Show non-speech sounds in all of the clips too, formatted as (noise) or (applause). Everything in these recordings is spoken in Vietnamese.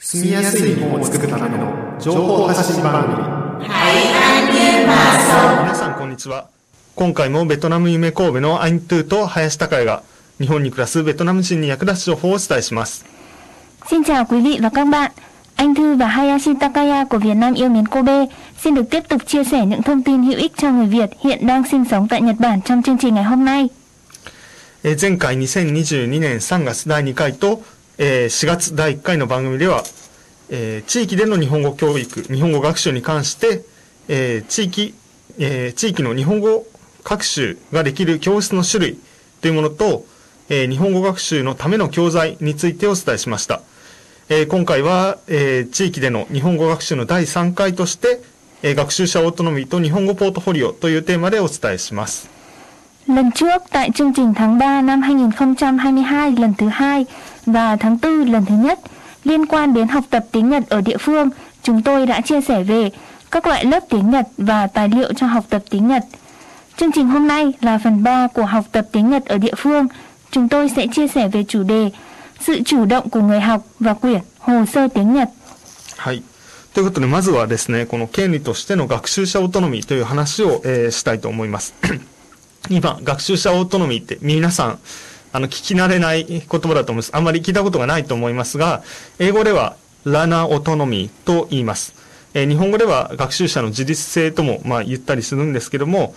住みやすい日本を作るための情報発信番組皆さんこんにちは今回もベトナム夢神戸のアイントゥーと林孝也が日本に暮らすベトナム人に役立つ情報をお伝えします Xin chào quý vị và các bạn. Anh Thư và Hayashi Takaya của Việt Nam yêu mến Kobe xin được tiếp tục chia sẻ những thông tin hữu ích cho người Việt hiện đang sinh sống tại Nhật Bản trong chương trình ngày hôm nay. えー前回2022年3月第2回と、えー4月第1回の番組では、えー地域での日本語教育、日本語学習に関して、えー地域、えー地域の日本語学習ができる教室の種類というものと、えー日本語学習のための教材についてお伝えしました。えー今回は、えー地域での日本語学習の第3回として、えー学習者オートノミーと日本語ポートフォリオというテーマでお伝えします。Lần trước tại chương trình tháng 3 năm 2022 lần thứ hai và tháng 4 lần thứ nhất liên quan đến học tập tiếng Nhật ở địa phương, chúng tôi đã chia sẻ về các loại lớp tiếng Nhật và tài liệu cho học tập tiếng Nhật. Chương trình hôm nay là phần 3 của học tập tiếng Nhật ở địa phương. Chúng tôi sẽ chia sẻ về chủ đề sự chủ động của người học và quyển hồ sơ tiếng Nhật. はい。ということで、まずはですね、この権利としての学習者オートノミーという話を、えーしたいと思います。今、学習者オートノミーって皆さん、 (coughs) あの、聞き慣れない言葉だと思います。あんまり聞いたことがないと思いますが、英語では、ラナオトノミーと言います。えー日本語では学習者の自立性とも、まあ、言ったりするんですけども、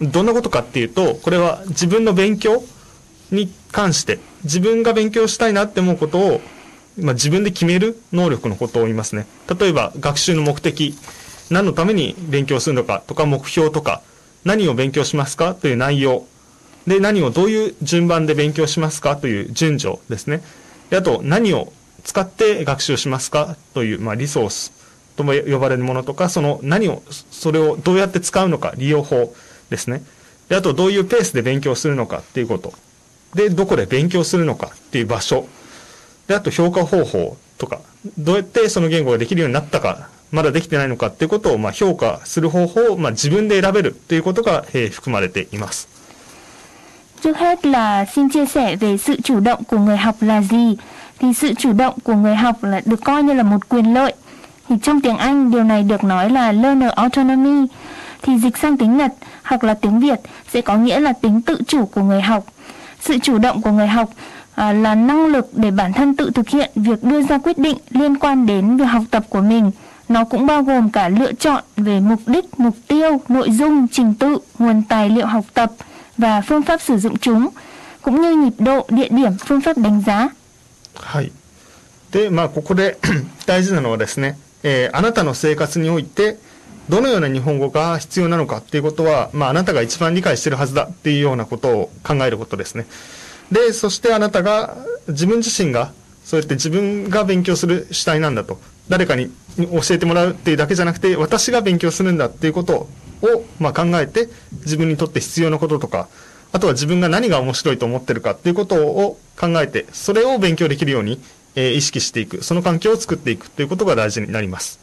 どんなことかっていうと、これは自分の勉強に関して、自分が勉強したいなって思うことを、まあ、自分で決める能力のことを言いますね。例えば、学習の目的、何のために勉強するのかとか、目標とか、何を勉強しますかという内容。で、何をどういう順番で勉強しますかという順序ですね。で、あと、何を使って学習しますかという、まあ、リソースとも呼ばれるものとか、その何を、それをどうやって使うのか、利用法ですね。で、あと、どういうペースで勉強するのかっていうこと。で、どこで勉強するのかっていう場所。で、あと評価方法とか、どうやってその言語ができるようになったか、まだできてないのかっていうことを、まあ、評価する方法を、まあ、自分で選べるということが、えー含まれています。Trước hết là xin chia sẻ về sự chủ động của người học là gì. Thì sự chủ động của người học là được coi như là một quyền lợi. Thì trong tiếng Anh điều này được nói là learner autonomy. Thì dịch sang tiếng Nhật hoặc là tiếng Việt sẽ có nghĩa là tính tự chủ của người học. Sự chủ động của người học à, là năng lực để bản thân tự thực hiện việc đưa ra quyết định liên quan đến việc học tập của mình. Nó cũng bao gồm cả lựa chọn về mục đích, mục tiêu, nội dung, trình tự, nguồn tài liệu học tập và phương pháp sử dụng chúng, cũng như nhịp độ, địa điểm, phương pháp đánh giá. はい。で、まあ、ここで大事なのはですね、えーあなたの生活において、どのような日本語が必要なのかっていうことは、まあ、あなたが一番理解してるはずだっていうようなことを考えることですね。で、そしてあなたが、自分自身が、そうやって自分が勉強する主体なんだと。誰かに教えてもらうっていうだけじゃなくて、私が勉強するんだっていうことを、まあ、考えて、自分にとって必要なこととか、あとは自分が何が面白いと思ってるかっていうことを考えて、それを勉強できるように、えー意識していく、その環境を作っていくということが大事になります。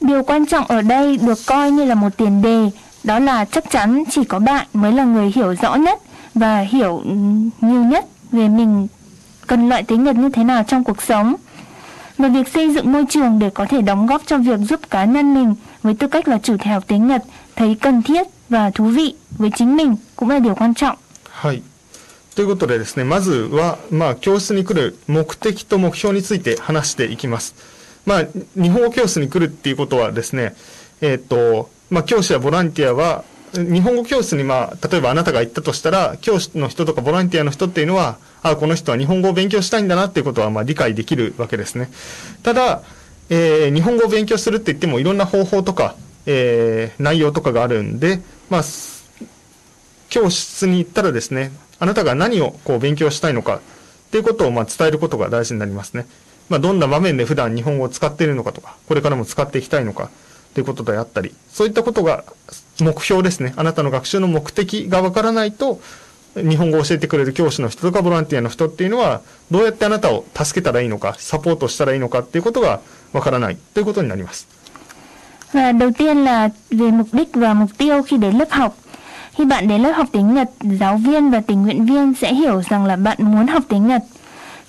Điều quan trọng ở đây được coi như là một tiền đề, đó là chắc chắn chỉ có bạn mới là người hiểu rõ nhất và hiểu ừm, nhiều nhất về mình cần loại tiếng Nhật như thế nào trong cuộc sống. Và việc xây dựng môi trường để có thể đóng góp cho việc giúp cá nhân mình với tư cách là chủ thể học tiếng Nhật thấy cần thiết và thú vị với chính mình cũng là điều quan trọng. はい。ということでですね、まずは、まあ、教室に来る目的と目標について話していきます。まあ、日本語教室に来るっていうことはですね、えーっと、まあ、教師やボランティアは、日本語教室に、まあ、例えばあなたが行ったとしたら、教師の人とかボランティアの人っていうのは、 あ、この人は日本語を勉強したいんだなっていうことは、まあ、理解できるわけですね。ただ、えー日本語を勉強するって言っても、いろんな方法とか、えー内容とかがあるんで、まあ、教室に行ったらですね、あなたが何をこう勉強したいのかっていうことをまあ伝えることが大事になりますね。まあ、どんな場面で普段日本語を使っているのかとか、これからも使っていきたいのかということであったり、そういったことが目標ですね。あなたの学習の目的がわからないと、日本語を教えてくれる教師の人とかボランティアの人っていうのは、どうやってあなたを助けたらいいのか、サポートしたらいいのかっていうことがわからないということになります。 Và đầu tiên là về mục đích và mục tiêu khi đến lớp học. Khi bạn đến lớp học tiếng Nhật, giáo viên và tình nguyện viên sẽ hiểu rằng là bạn muốn học tiếng Nhật.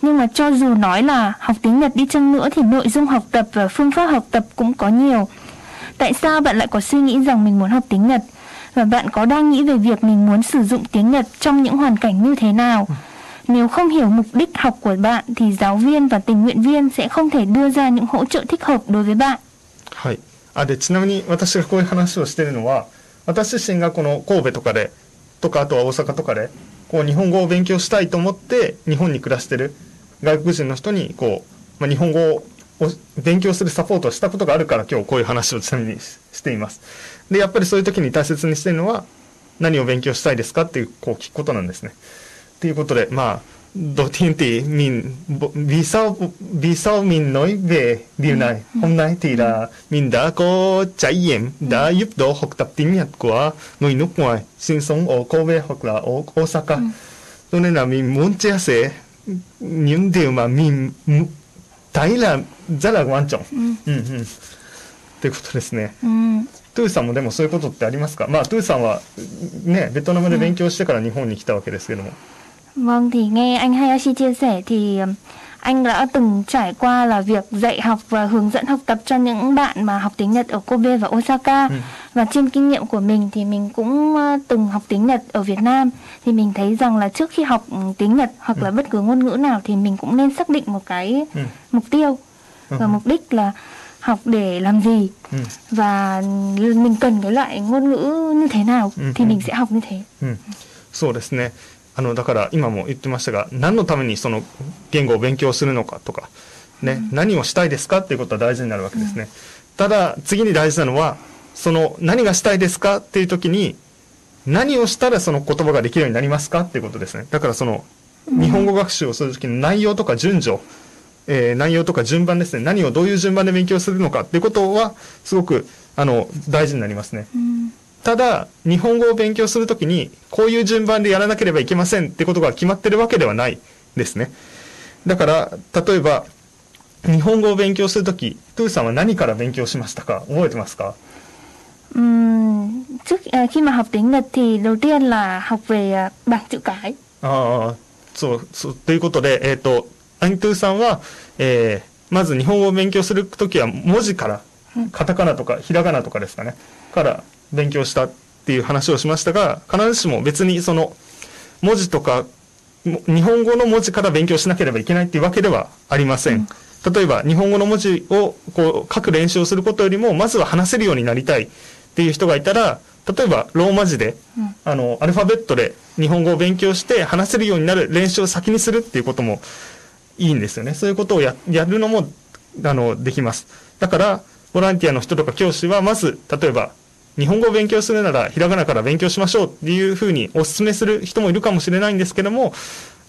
Nhưng mà cho dù nói là học tiếng Nhật đi chăng nữa thì nội dung học tập và phương pháp học tập cũng có nhiều. Tại sao bạn lại có suy nghĩ rằng mình muốn học tiếng Nhật? Và bạn có đang nghĩ về việc mình muốn sử dụng tiếng Nhật trong những hoàn cảnh như thế nào? Nếu không hiểu mục đích học của bạn thì giáo viên và tình nguyện viên sẽ không thể đưa ra những hỗ trợ thích hợp đối với bạn. はい。あ、で、ちなみに私がこういう話をしているのは、私自身がこの神戸とかで、とかあとは大阪とかで、こう日本語を勉強したいと思って日本に暮らしてる外国人の人に、こう、まあ、日本語を勉強するサポートをしたことがあるから今日こういう話をちなみにしています。 で、やっぱりそういう時に大切にしているのは、何を勉強したいですかっていう、こう聞くことなんですね。ということで、まあ、đầu tiên thì mình vì sao vì sao mình nói về điều này hôm nay thì là mình đã có trải nghiệm đã giúp đỡ học tập tiếng Nhật của người nước ngoài sinh sống ở Kobe hoặc là ở Osaka cho nên là mình muốn chia sẻ những điều mà mình thấy là rất là quan trọng、うんうんということですね。 うん、トゥーさんもでもそういうことってありますかまあトゥーさんはねベトナムで勉強してから日本に来たわけですけども。Vâng thì nghe anh Hayashi chia sẻ thì anh đã từng trải qua là việc dạy học và hướng dẫn học tập cho những bạn mà học tiếng Nhật ở Kobe và Osaka ừ. và trên kinh nghiệm của mình thì mình cũng từng học tiếng Nhật ở Việt Nam thì mình thấy rằng là trước khi học ừ, tiếng Nhật hoặc ừ. là bất cứ ngôn ngữ nào thì mình cũng nên xác định một cái ừ. mục tiêu ừ. và mục đích là học để làm gì? Ừ. và mình cần cái loại ngôn ngữ như thế nào ừ. thì mình sẽ học như thế. Ừ. そうですね。あの、だから今も言ってましたが、何のためにその言語を勉強するのかとか、ね、うん、何をしたいですかっていうことは大事になるわけですね。うん、ただ、次に大事なのは、その何がしたいですかっていう時に、何をしたらその言葉ができるようになりますかっていうことですね。だからその、日本語学習をするときの内容とか順序、えー、内容とか順番ですね。何をどういう順番で勉強するのかっていうことは、すごく、あの、大事になりますね。うんただ、日本語を勉強するときに、こういう順番でやらなければいけませんってことが決まってるわけではないですね。だから、例えば、日本語を勉強するとき、トゥーさんは何から勉強しましたか？覚えてますか？Uhm, trước khi mà học tiếng Nhật thì đầu tiên là học về bảng chữ cái. ああ、そう、そう、ということで、えっ、ー、と、アントゥーさんは、えー、まず日本語を勉強するときは文字から、カタカナとかひらがなとかですかね、から勉強したっていう話をしましたが、必ずしも別にその文字とか、日本語の文字から勉強しなければいけないっていうわけではありません。うん。例えば日本語の文字をこう書く練習をすることよりもまずは話せるようになりたいっていう人がいたら例えばローマ字で、うん、あのアルファベットで日本語を勉強して話せるようになる練習を先にするっていうこともいいんですよねそういうことをややるのもあのできますだからボランティアの人とか教師はまず例えば日本語を勉強するならひらがなから勉強しましょうっていうふうにお勧めする人もいるかもしれないんですけども、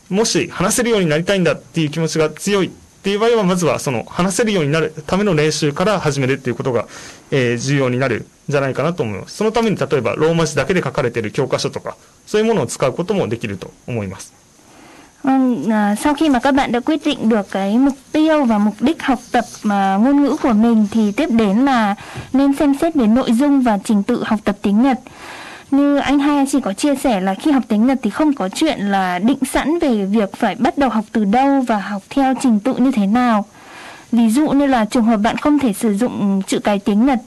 もし話せるようになりたいんだっていう気持ちが強いっていう場合は、まずはその話せるようになるための練習から始めるっていうことが、え、重要になるんじゃないかなと思います。そのために例えばローマ字だけで書かれている教科書とか、そういうものを使うこともできると思います。Vâng, à, sau khi mà các bạn đã quyết định được cái mục tiêu và mục đích học tập mà ngôn ngữ của mình thì tiếp đến là nên xem xét về nội dung và trình tự học tập tiếng Nhật. Như anh hai chỉ có chia sẻ là khi học tiếng Nhật thì không có chuyện là định sẵn về việc phải bắt đầu học từ đâu và học theo trình tự như thế nào. Ví dụ như là trường hợp bạn không thể sử dụng chữ cái tiếng Nhật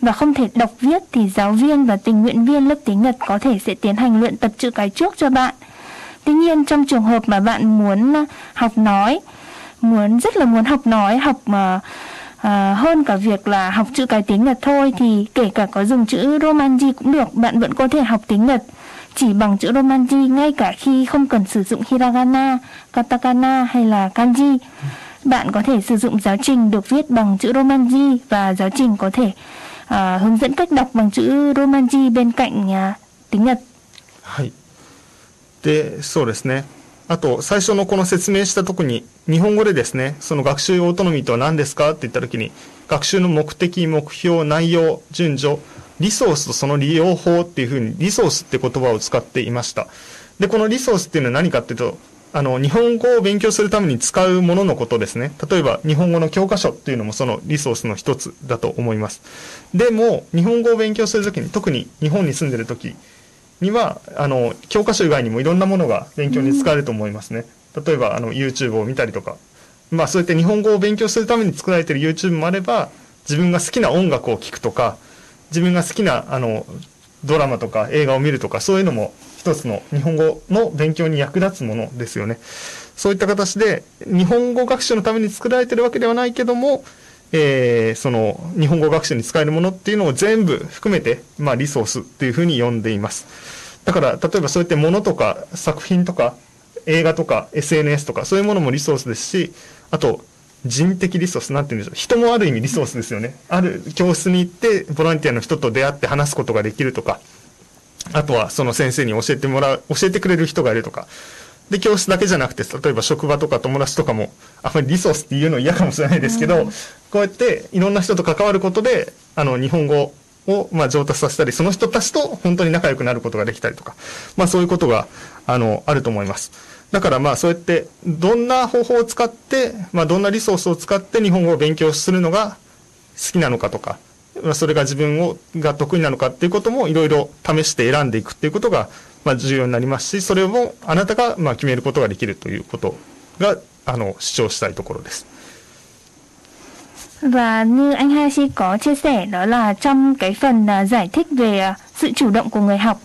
và không thể đọc viết thì giáo viên và tình nguyện viên lớp tiếng Nhật có thể sẽ tiến hành luyện tập chữ cái trước cho bạn Tuy nhiên trong trường hợp mà bạn muốn ờ, học nói, muốn rất là muốn học nói, học mà à, hơn cả việc là học chữ cái tiếng Nhật thôi thì kể cả có dùng chữ Romanji cũng được, bạn vẫn có thể học tiếng Nhật chỉ bằng chữ Romanji ngay cả khi không cần sử dụng hiragana, katakana hay là kanji. Bạn có thể sử dụng giáo trình được viết bằng chữ Romanji và giáo trình có thể à, hướng dẫn cách đọc bằng chữ Romanji bên cạnh à, tiếng Nhật. はいで、そうですね。あと、最初のこの説明したとこに、日本語でですね、その学習オートノミーとは何ですか？って言ったときに、学習の目的、目標、内容、順序、リソースとその利用法っていうふうに、リソースって言葉を使っていました。で、このリソースっていうのは何かっていうと、あの、日本語を勉強するために使うもののことですね。例えば、日本語の教科書っていうのもそのリソースの一つだと思います。でも、日本語を勉強するときに、特に日本に住んでるとき、にはあの教科書以外にもいろんなものが勉強に使えると思いますね。例えばあの YouTube を見たりとか、まあそうやって日本語を勉強するために作られてる YouTube もあれば、自分が好きな音楽を聴くとか、自分が好きなあのドラマとか映画を見るとか、そういうのも一つの日本語の勉強に役立つものですよね。そういった形で、日本語学習のために作られてるわけではないけども、えー、その日本語学習に使えるものっていうのを全部含めて、まあリソースっていうふうに呼んでいます。だから、例えばそうやって物とか作品とか映画とか SNS とかそういうものもリソースですし、あと人的リソース、なんて言うんでしょう。人もある意味リソースですよね。ある教室に行ってボランティアの人と出会って話すことができるとか、あとはその先生に教えてもらう、教えてくれる人がいるとか。で、教室だけじゃなくて、例えば職場とか友達とかも、あまりリソースっていうの嫌かもしれないですけど、うん、こうやっていろんな人と関わることで、あの、日本語を、まあ、上達させたり、その人たちと本当に仲良くなることができたりとか、まあ、そういうことが、あの、あると思います。だからまあそうやってどんな方法を使って、まあどんなリソースを使って日本語を勉強するのが好きなのかとか、まあそれが自分をが得意なのかっていうこともいろいろ試して選んでいくっていうことがまあ重要になりますし、それをあなたがまあ決めることができるということがあの主張したいところです。Và như anh Hashi có chia sẻ đó là trong cái phần giải thích về sự chủ động của người học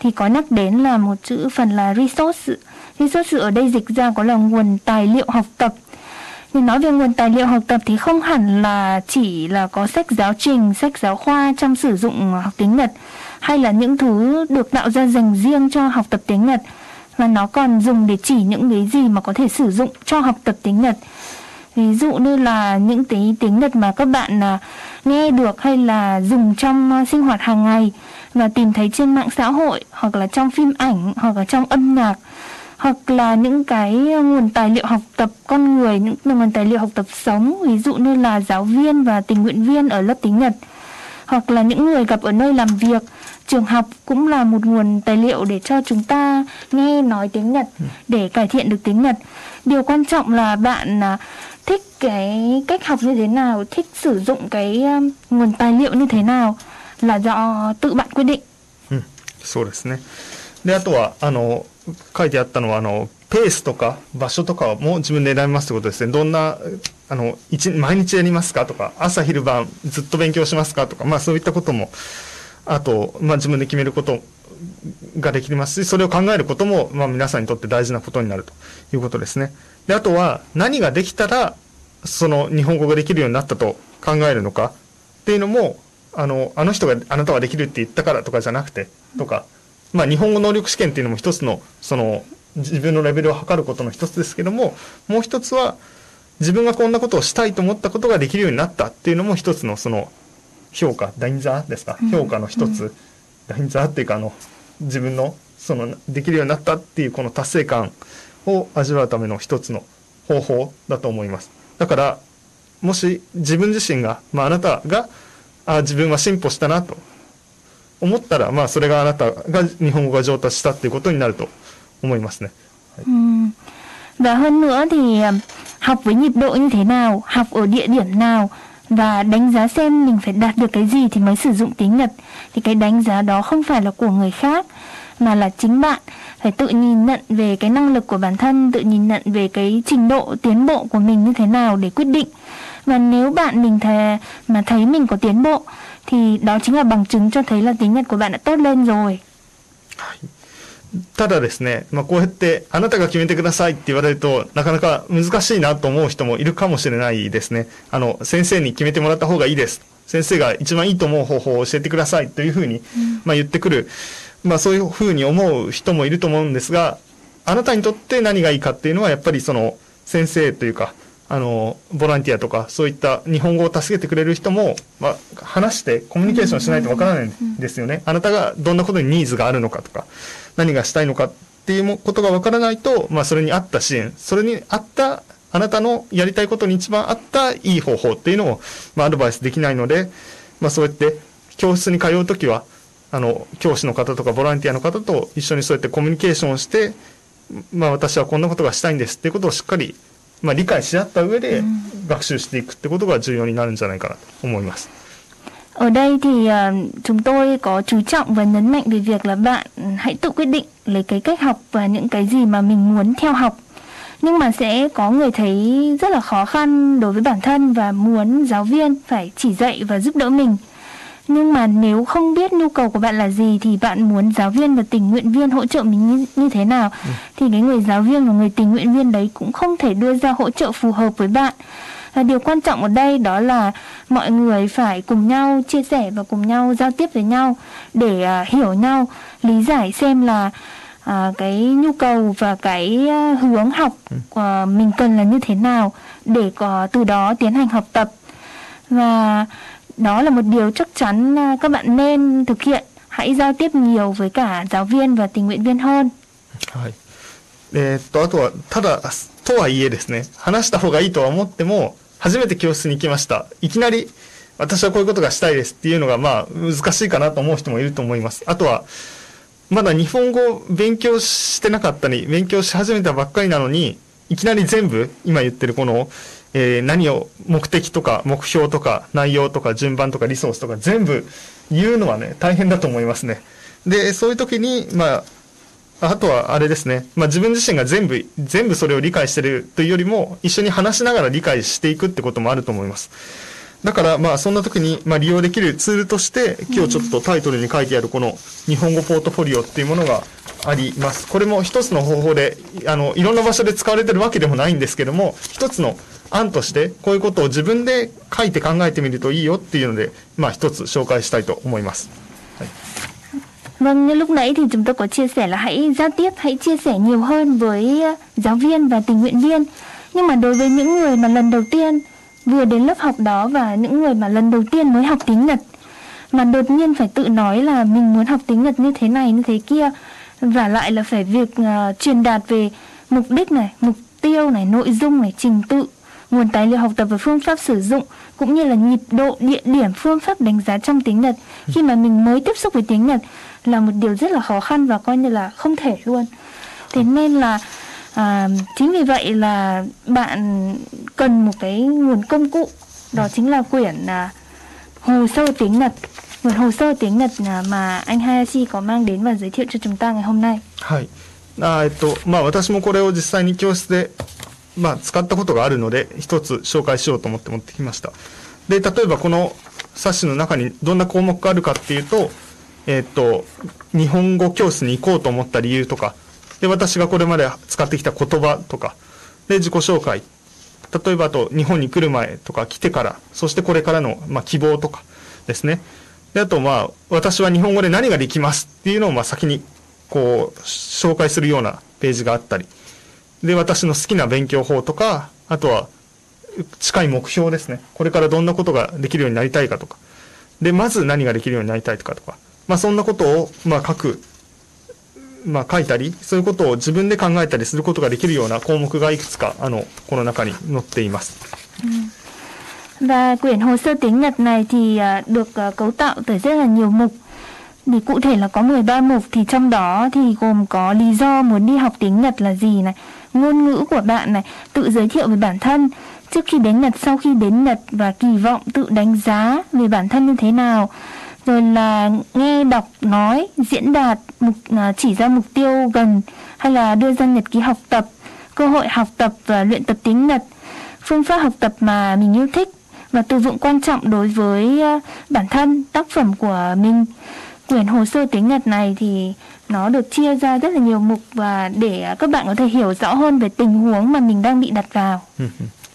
thì có nhắc đến là một chữ phần là resource resource ở đây dịch ra có là nguồn tài liệu học tập thì nói về nguồn tài liệu học tập thì không hẳn là chỉ là có sách giáo trình, sách giáo khoa trong sử dụng học tiếng Nhật hay là những thứ được tạo ra dành riêng cho học tập tiếng Nhật và nó còn dùng để chỉ những cái gì mà có thể sử dụng cho học tập tiếng Nhật. Ví dụ như là những cái tiếng Nhật mà các bạn là nghe được hay là dùng trong à, sinh hoạt hàng ngày và tìm thấy trên mạng xã hội hoặc là trong phim ảnh hoặc là trong âm nhạc hoặc là những cái nguồn tài liệu học tập con người, những nguồn tài liệu học tập sống, ví dụ như là giáo viên và tình nguyện viên ở lớp tiếng Nhật hoặc là những người gặp ở nơi làm việc trường học cũng là một nguồn tài liệu để cho chúng ta nghe nói tiếng Nhật ừ. để cải thiện được tiếng Nhật điều quan trọng là bạn à, thích cái cách học như thế nào thích sử dụng cái um, nguồn tài liệu như thế nào là do tự bạn quyết định. Ừ, そうですね。で、あとは、あの、書いてあったのは、あの、ペースとか場所とかも自分で選びますってことですね。どんな、あの、一、毎日やりますかとか、朝昼晩ずっと勉強しますかとか、まあそういったことも、 あと、まあ自分で決めることができますし、それを考えることも、まあ皆さんにとって大事なことになるということですね。で、あとは、何ができたら、その日本語ができるようになったと考えるのかっていうのも、あの、あの人があなたはできるって言ったからとかじゃなくて、とか、まあ、日本語能力試験っていうのも一つの、その、自分のレベルを測ることの一つですけども、もう一つは、自分がこんなことをしたいと思ったことができるようになったっていうのも一つのその評価、ダインザーですか、評価の一つ、うん、ダインザーっていうかあの、自分のそのできるようになったっていうこの達成感を味わうための一つの方法だと思います。だから、もし自分自身が、まああなたが、あ自分は進歩したなと。思ったら、まあ、それがあなたが日本語が上達したっていうことになると。思いますね。はい、Và hơn nữa thì học với nhịp độ như thế nào, học ở địa điểm nào? Và đánh giá xem mình phải đạt được cái gì thì mới sử dụng tiếng Nhật. Thì cái đánh giá đó không phải là của người khác mà là chính bạn phải tự nhìn nhận về cái năng lực của bản thân, tự nhìn nhận về cái trình độ tiến bộ của mình như thế nào để quyết định. Và nếu bạn mình thề mà thấy mình có tiến bộ thì đó chính là bằng chứng cho thấy là tiếng Nhật của bạn đã tốt lên rồi. ただですね、まあ、こうやってあなたが決めてくださいって言われるとなかなか難しいなと思う人もいるかもしれないですね。あの、先生に決めてもらった方がいいです。先生が一番いいと思う方法を教えてくださいというふうに、まあ、言ってくる、まあ、そういうふうに思う人もいると思うんですが、あなたにとって何がいいかっていうのはやっぱりその先生というか、あの、ボランティアとか、そういった日本語を助けてくれる人も、まあ、話してコミュニケーションしないとわからないんですよね。あなたがどんなことにニーズがあるのかとか、何がしたいのかっていうことがわからないと、まあ、それに合った支援、それに合った、あなたのやりたいことに一番合ったいい方法っていうのを、まあ、アドバイスできないので、まあ、そうやって教室に通うときは、あの、教師の方とかボランティアの方と一緒にそうやってコミュニケーションをして、まあ、私はこんなことがしたいんですっていうことをしっかりまあ、理解し合った上で学習していくってことが重要になるんじゃないかなと思います。Ở đây thì uh, chúng tôi có chú trọng và nhấn mạnh về việc là bạn hãy tự quyết định lấy cái cách học và những cái gì mà mình muốn theo học. nhưng mà sẽ có người thấy rất là khó khăn đối với bản thân và muốn giáo viên phải chỉ dạy và giúp đỡ mình nhưng mà nếu không biết nhu cầu của bạn là gì thì bạn muốn giáo viên và tình nguyện viên hỗ trợ mình như, như thế nào ừ. thì cái người giáo viên và người tình nguyện viên đấy cũng không thể đưa ra hỗ trợ phù hợp với bạn và điều quan trọng ở đây đó là mọi người phải cùng nhau chia sẻ và cùng nhau giao tiếp với nhau để uh, hiểu nhau lý giải xem là uh, cái nhu cầu và cái uh, hướng học uh, mình cần là như thế nào để có từ đó tiến hành học tập và đó là một điều chắc chắn các bạn nên thực hiện hãy giao tiếp nhiều với cả giáo viên và tình nguyện viên hơn はい。えー、っと、あとは、ただ、 とはいえですね、話した方がいいとは思っても、初めて教室に行きました。いきなり、私はこういうことがしたいですっていうのが、まあ、難しいかなと思う人もいると思います。あとは、まだ日本語を勉強してなかったり、勉強し始めたばっかりなのに、いきなり全部、今言ってるこの、えー、何を、目的とか、目標とか、内容とか、順番とか、リソースとか、全部言うのはね、大変だと思いますね。で、そういう時に、まあ、あとはあれですね、まあ、自分自身が全部、全部それを理解してるというよりも、一緒に話しながら理解していくってこともあると思います。だから、まあ、そんな時に、ま、利用できるツールとして、今日ちょっとタイトルに書いてあるこの日本語ポートフォリオっていうものがあります。これも一つの方法で、あの、いろんな場所で使われてるわけでもないんですけども、一つの案として、こういうことを自分で書いて考えてみるといいよっていうので、まあ、一つ紹介したいと思います。Vâng, như lúc nãy thì chúng tôi có chia sẻ là hãy giao tiếp, hãy chia sẻ nhiều hơn với ờ, giáo viên và tình nguyện viên. Nhưng mà đối với những người mà lần đầu tiên vừa đến lớp học đó và những người mà lần đầu tiên mới học tiếng Nhật mà đột nhiên phải tự nói là mình muốn học tiếng Nhật như thế này như thế kia và lại là phải việc uh, truyền đạt về mục đích này, mục tiêu này, nội dung này, trình tự, nguồn tài liệu học tập và phương pháp sử dụng cũng như là nhịp độ, địa điểm, phương pháp đánh giá trong tiếng Nhật khi mà mình mới tiếp xúc với tiếng Nhật là một điều rất là khó khăn và coi như là không thể luôn. Thế nên là à, chính vì vậy là bạn cần một cái nguồn công cụ đó chính là quyển à, hồ sơ tiếng Nhật quyển hồ sơ tiếng Nhật à, mà anh Hayashi có mang đến và giới thiệu cho chúng ta ngày hôm nay. はい。あえっと、まあ私もこれを実際に教室で、まあ使ったことがあるので、一つ紹介しようと思って持ってきました。で、例えばこの冊子の中にどんな項目があるかっていうと、 えっと、日本語教室に行こうと思った理由とか、で、私がこれまで使ってきた言葉とか、で、自己紹介。例えば、あと、日本に来る前とか来てから、そしてこれからの、まあ、希望とかですね。で、あと、まあ、私は日本語で何ができますっていうのを、まあ、先に、こう、紹介するようなページがあったり。で、私の好きな勉強法とか、あとは、近い目標ですね。これからどんなことができるようになりたいかとか。で、まず何ができるようになりたいとかとか。まあ、そんなことを、まあ、書くまあ、書いたり、そういうことを自分で考えたりすることができるような項目がいくつか、あの、この中に載っています。Và quyển hồ sơ tiếng Nhật này thì được cấu tạo từ rất là nhiều mục. Thì cụ thể là có 13 mục thì trong đó thì gồm có lý do muốn đi học tiếng Nhật là gì này, ngôn ngữ của bạn này, tự giới thiệu về bản thân, trước khi đến Nhật, sau khi đến Nhật và kỳ vọng tự đánh giá về bản thân như thế nào rồi là nghe đọc nói diễn đạt mục à, chỉ ra mục tiêu gần hay là đưa ra nhật ký học tập cơ hội học tập và luyện tập tiếng nhật phương pháp học tập mà mình yêu thích và từ vựng quan trọng đối với à, bản thân tác phẩm của mình quyển hồ sơ tiếng nhật này thì nó được chia ra rất là nhiều mục và để các bạn có thể hiểu rõ hơn về tình huống mà mình đang bị đặt vào.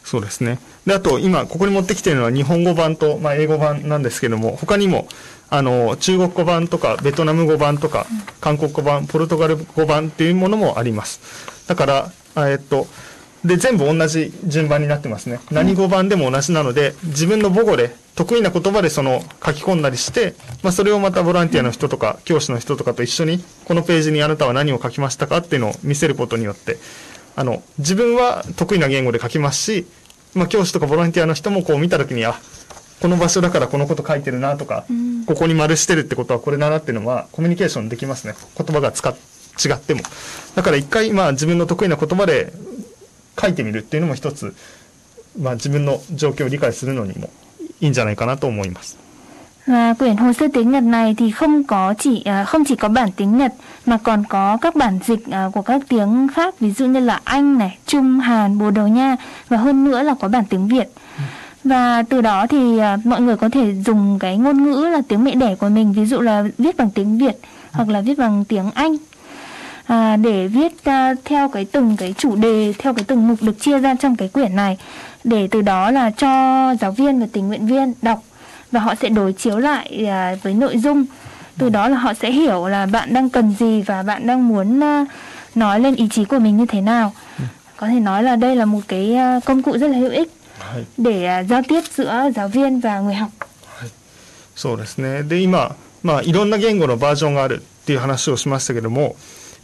そうですね。で、あと、今、ここに持ってきているのは日本語版と、まあ、英語版なんですけども、他にも、 あの、中国語版とか、ベトナム語版とか、韓国語版、ポルトガル語版っていうものもあります。だから、えっと、で、全部同じ順番になってますね。何語版でも同じなので、自分の母語で、得意な言葉でその書き込んだりして、まあ、それをまたボランティアの人とか、教師の人とかと一緒に、このページにあなたは何を書きましたかっていうのを見せることによって、あの、自分は得意な言語で書きますし、まあ、教師とかボランティアの人もこう見たときに、あ、この場所だからこのこと書いてるなとか、うん、ここに丸してるってことはこれだなっていうのはコミュニケーションできますね。言葉が使っ違っても。だから一回、まあ自分の得意な言葉で書いてみるっていうのも一つ、まあ自分の状況を理解するのにもいいんじゃないかなと思います。Và quyển hồ sơ tiếng Nhật này thì không có chỉ không chỉ có bản tiếng Nhật mà còn có các bản dịch của các tiếng khác ví dụ như là Anh này, Trung, Hàn, Bồ Đào Nha và hơn nữa là có bản tiếng Việt. Và từ đó thì à, mọi người có thể dùng cái ngôn ngữ là tiếng mẹ đẻ của mình ví dụ là viết bằng tiếng Việt hoặc là viết bằng tiếng Anh. À, để viết uh, theo cái từng cái chủ đề theo cái từng mục được chia ra trong cái quyển này để từ đó là cho giáo viên và tình nguyện viên đọc và họ sẽ đối chiếu lại uh, với nội dung. Từ đó là họ sẽ hiểu là bạn đang cần gì và bạn đang muốn uh, nói lên ý chí của mình như thế nào. Có thể nói là đây là một cái công cụ rất là hữu ích。Để uh, giao tiếp giữa giáo viên và người học そうですね。で、今、まあ、いろんな言語のバージョンがあるっていう話をしましたけども、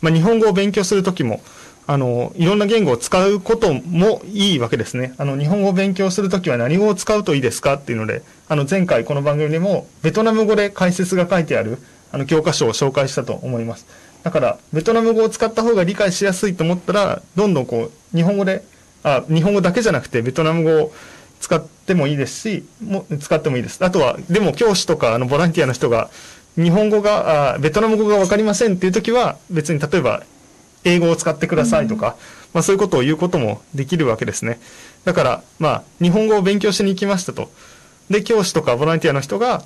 まあ、日本語を勉強するときも、あの、いろんな言語を使うこともいいわけですね。あの、日本語を勉強するときは何語を使うといいですかっていうので、あの、前回この番組でも、ベトナム語で解説が書いてある、あの、教科書を紹介したと思います。だから、ベトナム語を使った方が理解しやすいと思ったら、どんどんこう、日本語で、あ、日本語だけじゃなくて、ベトナム語を使ってもいいですし、も使ってもいいです。あとは、でも教師とか、あの、ボランティアの人が、日本語が、あベトナム語がわかりませんっていう時は、別に例えば、英語を使ってくださいとか、まあそういうことを言うこともできるわけですね。だから、まあ、日本語を勉強しに行きましたと。で、教師とかボランティアの人が、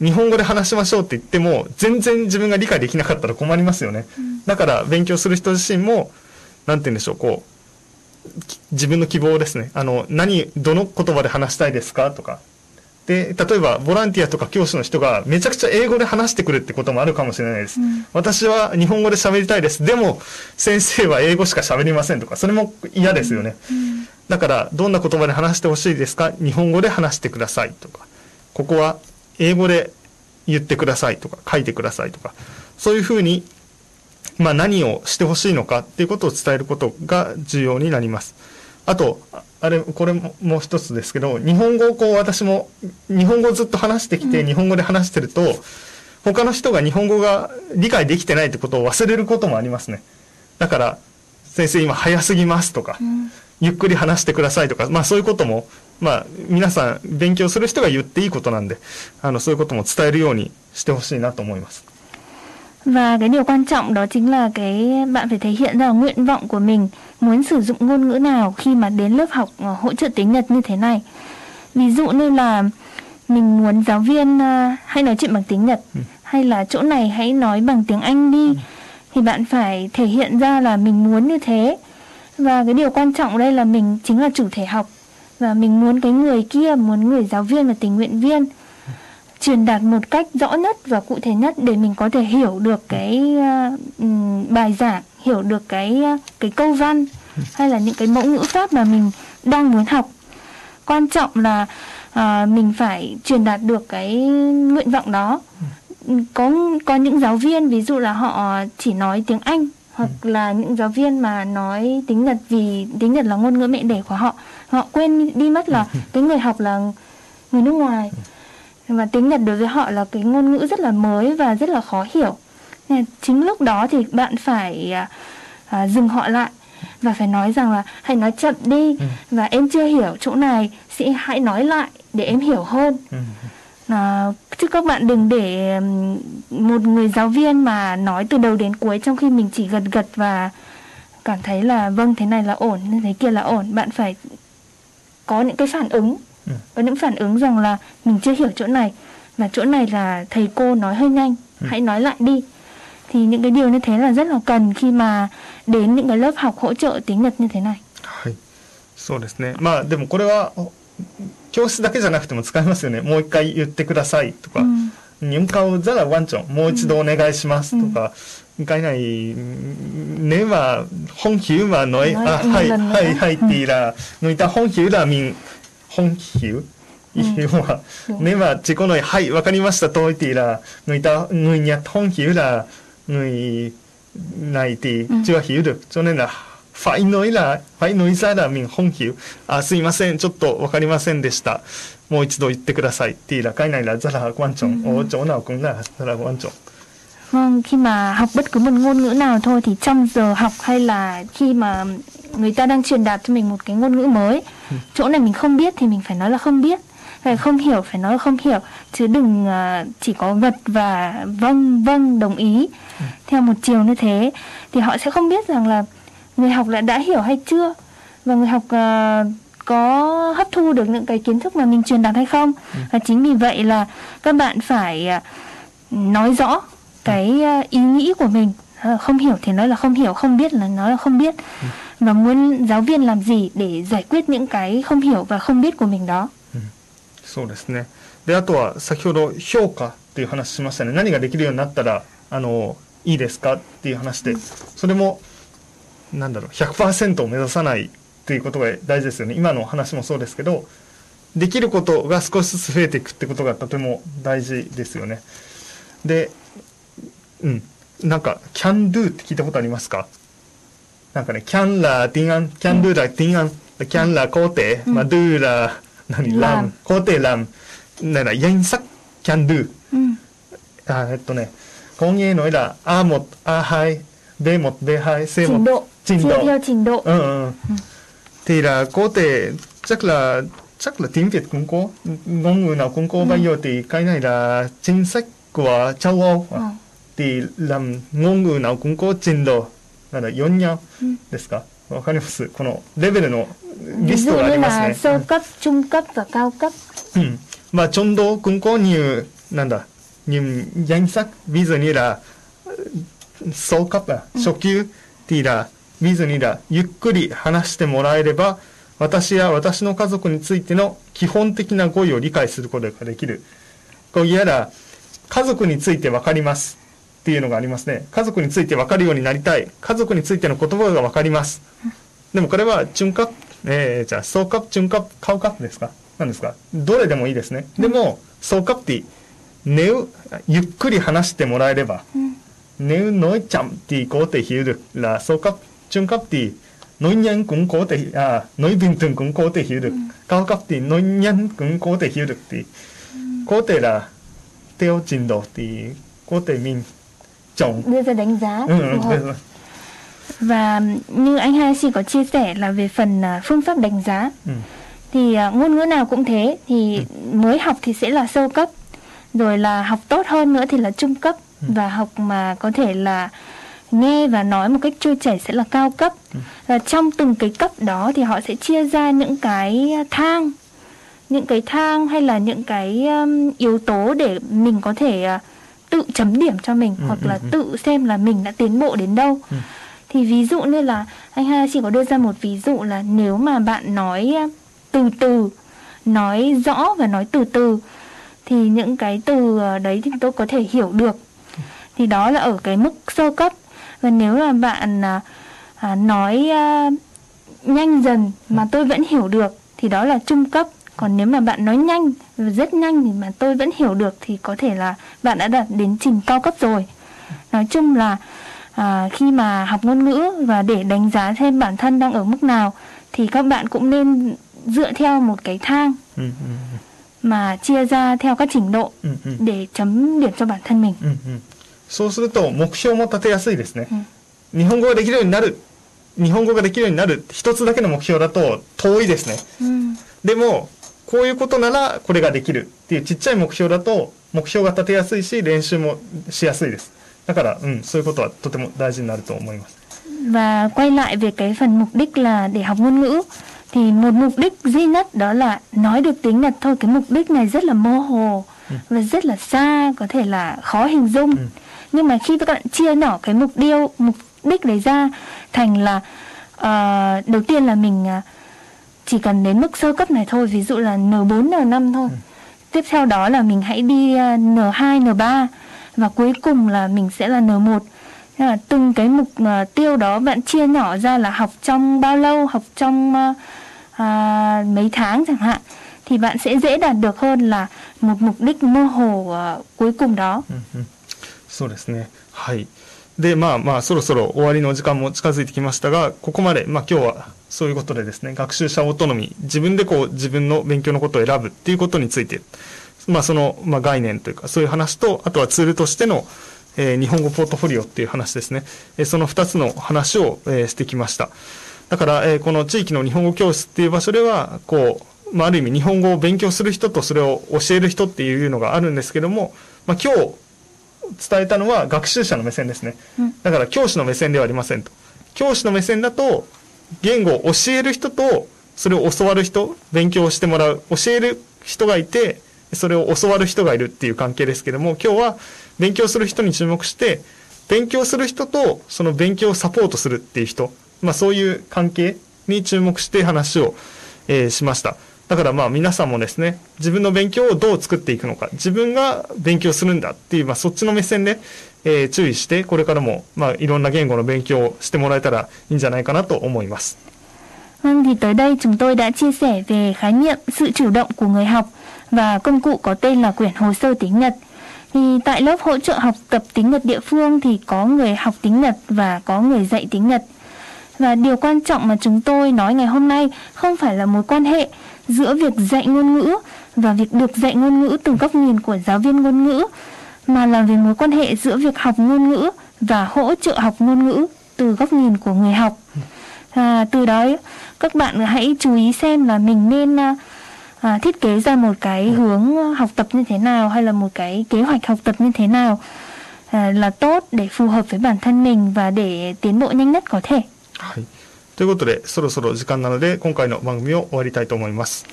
日本語で話しましょうって言っても、全然自分が理解できなかったら困りますよね。だから、勉強する人自身も、なんて言うんでしょう、こう、き自分の希望ですね。あの、何、どの言葉で話したいですか？とか。で、例えば、ボランティアとか教師の人がめちゃくちゃ英語で話してくるってこともあるかもしれないです。私は日本語で喋りたいです。でも、先生は英語しか喋りませんとか、それも嫌ですよね。だから、どんな言葉で話してほしいですか？日本語で話してくださいとか、ここは英語で言ってくださいとか、書いてくださいとか、そういうふうに、まあ何をしてほしいのかっていうことを伝えることが重要になります。あと、ああれ、これももう一つですけど、日本語をこう私も、日本語をずっと話してきて、日本語で話してると、他の人が日本語が理解できてないってことを忘れることもありますね。だから、先生今早すぎますとか、ゆっくり話してくださいとか、まあそういうことも、まあ皆さん勉強する人が言っていいことなんで、あのそういうことも伝えるようにしてほしいなと思います。Và cái điều quan trọng đó chính là cái bạn phải thể hiện ra nguyện vọng của mình muốn sử dụng ngôn ngữ nào khi mà đến lớp học ờ, hỗ trợ tiếng Nhật như thế này. Ví dụ như là mình muốn giáo viên ờ, hay nói chuyện bằng tiếng Nhật hay là chỗ này hãy nói bằng tiếng Anh đi thì bạn phải thể hiện ra là mình muốn như thế. Và cái điều quan trọng ở đây là mình chính là chủ thể học và mình muốn cái người kia, muốn người giáo viên và tình nguyện viên truyền đạt một cách rõ nhất và cụ thể nhất để mình có thể hiểu được cái uh, bài giảng, hiểu được cái uh, cái câu văn hay là những cái mẫu ngữ pháp mà mình đang muốn học. Quan trọng là uh, mình phải truyền đạt được cái nguyện vọng đó. Có có những giáo viên ví dụ là họ chỉ nói tiếng Anh hoặc là những giáo viên mà nói tiếng Nhật vì tiếng Nhật là ngôn ngữ mẹ đẻ của họ. Họ quên đi mất là cái người học là người nước ngoài và tiếng Nhật đối với họ là cái ngôn ngữ rất là mới và rất là khó hiểu. Nên chính lúc đó thì bạn phải à, à, dừng họ lại và phải nói rằng là hãy nói chậm đi và em chưa hiểu chỗ này sẽ hãy nói lại để em hiểu hơn. À, chứ các bạn đừng để một người giáo viên mà nói từ đầu đến cuối trong khi mình chỉ gật gật và cảm thấy là vâng thế này là ổn thế kia là ổn. Bạn phải có những cái phản ứng có những phản ứng rằng là mình chưa hiểu chỗ này và chỗ này là thầy cô nói hơi nhanh hãy nói lại đi thì những cái điều như thế là rất là cần khi mà đến những cái lớp học hỗ trợ tiếng Nhật như thế này はい。そうですね。まあでもこれは、お教室だけじゃなくても使えますよね。もう一回言ってくださいとか。ニュンカウザラワンチョン、もう一度お願いしますとか、がいない、ねは、本気はのえ、あ、nói はい、 một lần nữa. はい、はいっていら、抜いた本気らみん、 本気いうは、ねは、自己のはい、わかりました、といていら、抜いた、抜いにゃ、本気ら、抜い、ないて、ちはひうる、ちょねな、ファイノイラ、ファイノイザラミン本気あ、すいません、ちょっとわかりませんでした。もう一度言ってください。ティーラ、かいないら、ザラ、quan trọng, ô, chỗ nào cũng là rất là quan trọng. Vâng, khi mà học bất cứ một ngôn ngữ nào thôi thì trong giờ học hay là khi mà người ta đang truyền đạt cho mình một cái ngôn ngữ mới, chỗ này mình không biết thì mình phải nói là không biết. phải không hiểu phải nói không hiểu chứ đừng uh, chỉ có gật và vâng vâng đồng ý ừ. theo một chiều như thế thì họ sẽ không biết rằng là người học là đã hiểu hay chưa và người học uh, có hấp thu được những cái kiến thức mà mình truyền đạt hay không ừ. và chính vì vậy là các bạn phải uh, nói rõ cái uh, ý nghĩ của mình không hiểu thì nói là không hiểu không biết là nói là không biết ừ. Và muốn giáo viên làm gì để giải quyết những cái không hiểu và không biết của mình đó? そうですね。で、あとは先ほど評価っていう話しましたね。何ができるようになったら、あの、いいですか？っていう話で、それも、なんだろう、100%を目指さないっていうことが大事ですよね。今の話もそうですけど、できることが少しずつ増えていくってことがとても大事ですよね。で、うん。なんか、can do って聞いたことありますか？なんかね、can la ting an, can do la ting an, can la ko te, ma do la何ラム工程ラムなんだ danh sách can do、うん、あえっとね có nghe nói là A1 A2 B1 B2 C1 trình độ trình độ theo trình độ ừ, ừ. Ừ. thì là có thể chắc là chắc là tiếng Việt cũng có ngôn ngữ nào cũng có ừ. bao giờ thì cái này là chính sách của châu Âu ừ. thì làm ngôn ngữ nào cũng có trình độ なんだ、4年ですか、わかります？このレベルのリストがありますね。まあ、チョンド、クンコニ、なんだ、ニュー、ヤンサク、ビズニ、そうか、初級、ティラ、ビズニラ、ゆっくり話してもらえれば、私や私の家族についての基本的な語彙を理解することができる。こういやら、家族について分かります。っていうのがありますね。家族について分かるようになりたい。家族についての言葉が分かります。でもこれは、チュンカップ、えー、じゃあ、ソーカップ、チュンカップ、カウカップですか？何ですか？どれでもいいですね。でも、ソーカップティ、ネウ、ゆっくり話してもらえれば、ネウノイチャンティコーテヒルラ、ソーカップ、チュンカップティ、ノイニャンクンコーテあ、ノイビントンクンコーテヒル、カウカップティ、ノイニャンクンコーテヒルティ、コーテラ、テオチンドティ、コーテミン、chồng đưa ra đánh giá ừ, và như anh Hayashi có chia sẻ là về phần uh, phương pháp đánh giá ừ. thì uh, ngôn ngữ nào cũng thế thì ừ. mới học thì sẽ là sâu cấp rồi là học tốt hơn nữa thì là trung cấp ừ. và học mà có thể là nghe và nói một cách trôi chảy sẽ là cao cấp ừ. và trong từng cái cấp đó thì họ sẽ chia ra những cái thang những cái thang hay là những cái um, yếu tố để mình có thể uh, tự chấm điểm cho mình ừ, hoặc ừ, là ừ. tự xem là mình đã tiến bộ đến đâu. Ừ. thì ví dụ như là anh ha chỉ có đưa ra một ví dụ là nếu mà bạn nói từ từ nói rõ và nói từ từ thì những cái từ đấy thì tôi có thể hiểu được. Thì đó là ở cái mức sơ cấp. Và nếu là bạn à, à, nói à, nhanh dần mà tôi vẫn hiểu được thì đó là trung cấp còn nếu mà bạn nói nhanh rất nhanh thì mà tôi vẫn hiểu được thì có thể là bạn đã đạt đến trình cao cấp rồi nói chung là à, khi mà học ngôn ngữ và để đánh giá thêm bản thân đang ở mức nào thì các bạn cũng nên dựa theo một cái thang ừ, ừ, ừ. mà chia ra theo các trình độ để chấm điểm cho bản thân mình. そうすると目標も立てやすいですね。日本語ができるようになる、日本語ができるようになる一つだけの目標だと遠いですね。でも こういうことならこれができるっていうちっちゃい目標だと目標が立てやすいし練習もしやすいです。だから、うん、そういうことはとても大事になると思います。Và quay lại về cái phần mục đích là để học ngôn ngữ thì một mục đích duy nhất đó là nói được tiếng Nhật thôi cái mục đích này rất là mơ hồ ừ. và rất là xa có thể là khó hình dung ừ. nhưng mà khi các bạn chia nhỏ cái mục tiêu mục đích đấy ra thành là uh, đầu tiên là mình uh, chỉ cần đến mức sơ cấp này thôi ví dụ là N4 N5 thôi ừ. tiếp theo đó là mình hãy đi N2 N3 và cuối cùng là mình sẽ là N1 Nên là từng cái mục uh, tiêu đó bạn chia nhỏ ra là học trong bao lâu học trong uh, uh, mấy tháng chẳng hạn thì bạn sẽ dễ đạt được hơn là một mục đích mơ hồ uh, cuối cùng đó. そうですね。はい。で、まあまあ、そろそろ終わりの時間も近づいてきましたが、ここまで、まあ今日は そういうことでですね、学習者オートノミー、自分でこう自分の勉強のことを選ぶっていうことについて、まあその、まあ概念というか、そういう話と、あとはツールとしての、えー、日本語ポートフォリオっていう話ですね。えー、その二つの話を、えー、してきました。だから、えー、この地域の日本語教室っていう場所では、こう、まあ、ある意味日本語を勉強する人とそれを教える人っていうのがあるんですけども、まあ、今日伝えたのは学習者の目線ですね。だから教師の目線ではありませんと。教師の目線だと、言語を教える人と、それを教わる人、勉強してもらう、教える人がいて、それを教わる人がいるっていう関係ですけども、今日は勉強する人に注目して、勉強する人とその勉強をサポートするっていう人、まあそういう関係に注目して話を、えー、しました。だからまあ皆さんもですね、自分の勉強をどう作っていくのか、自分が勉強するんだっていう、まあそっちの目線で、えー、注意して、これからもまあいろんな言語の勉強をしてもらえたらいいんじゃないかなと思います。Vâng, thì tới đây chúng tôi đã chia sẻ về khái niệm sự chủ động của người học và công cụ có tên là quyển hồ sơ tiếng Nhật. Thì tại lớp hỗ trợ học tập tiếng Nhật địa phương thì có người học tiếng Nhật và có người dạy tiếng Nhật. Và điều quan trọng mà chúng tôi nói ngày hôm nay không phải là mối quan hệ giữa việc dạy ngôn ngữ và việc được dạy ngôn ngữ từ góc nhìn của giáo viên ngôn ngữ mà là về mối quan hệ giữa việc học ngôn ngữ và hỗ trợ học ngôn ngữ từ góc nhìn của người học. À, từ đó các bạn hãy chú ý xem là mình nên à, thiết kế ra một cái hướng học tập như thế nào hay là một cái kế hoạch học tập như thế nào à, là tốt để phù hợp với bản thân mình và để tiến bộ nhanh nhất có thể. はい。ということで、そろそろ時間なので、今回の番組を終わりたいと思います。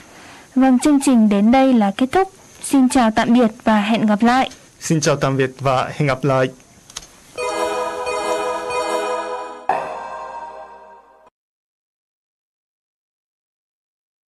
Vâng, chương trình đến đây là kết thúc. Xin chào tạm biệt và hẹn gặp lại. Xin chào tạm biệt và hẹn gặp lại.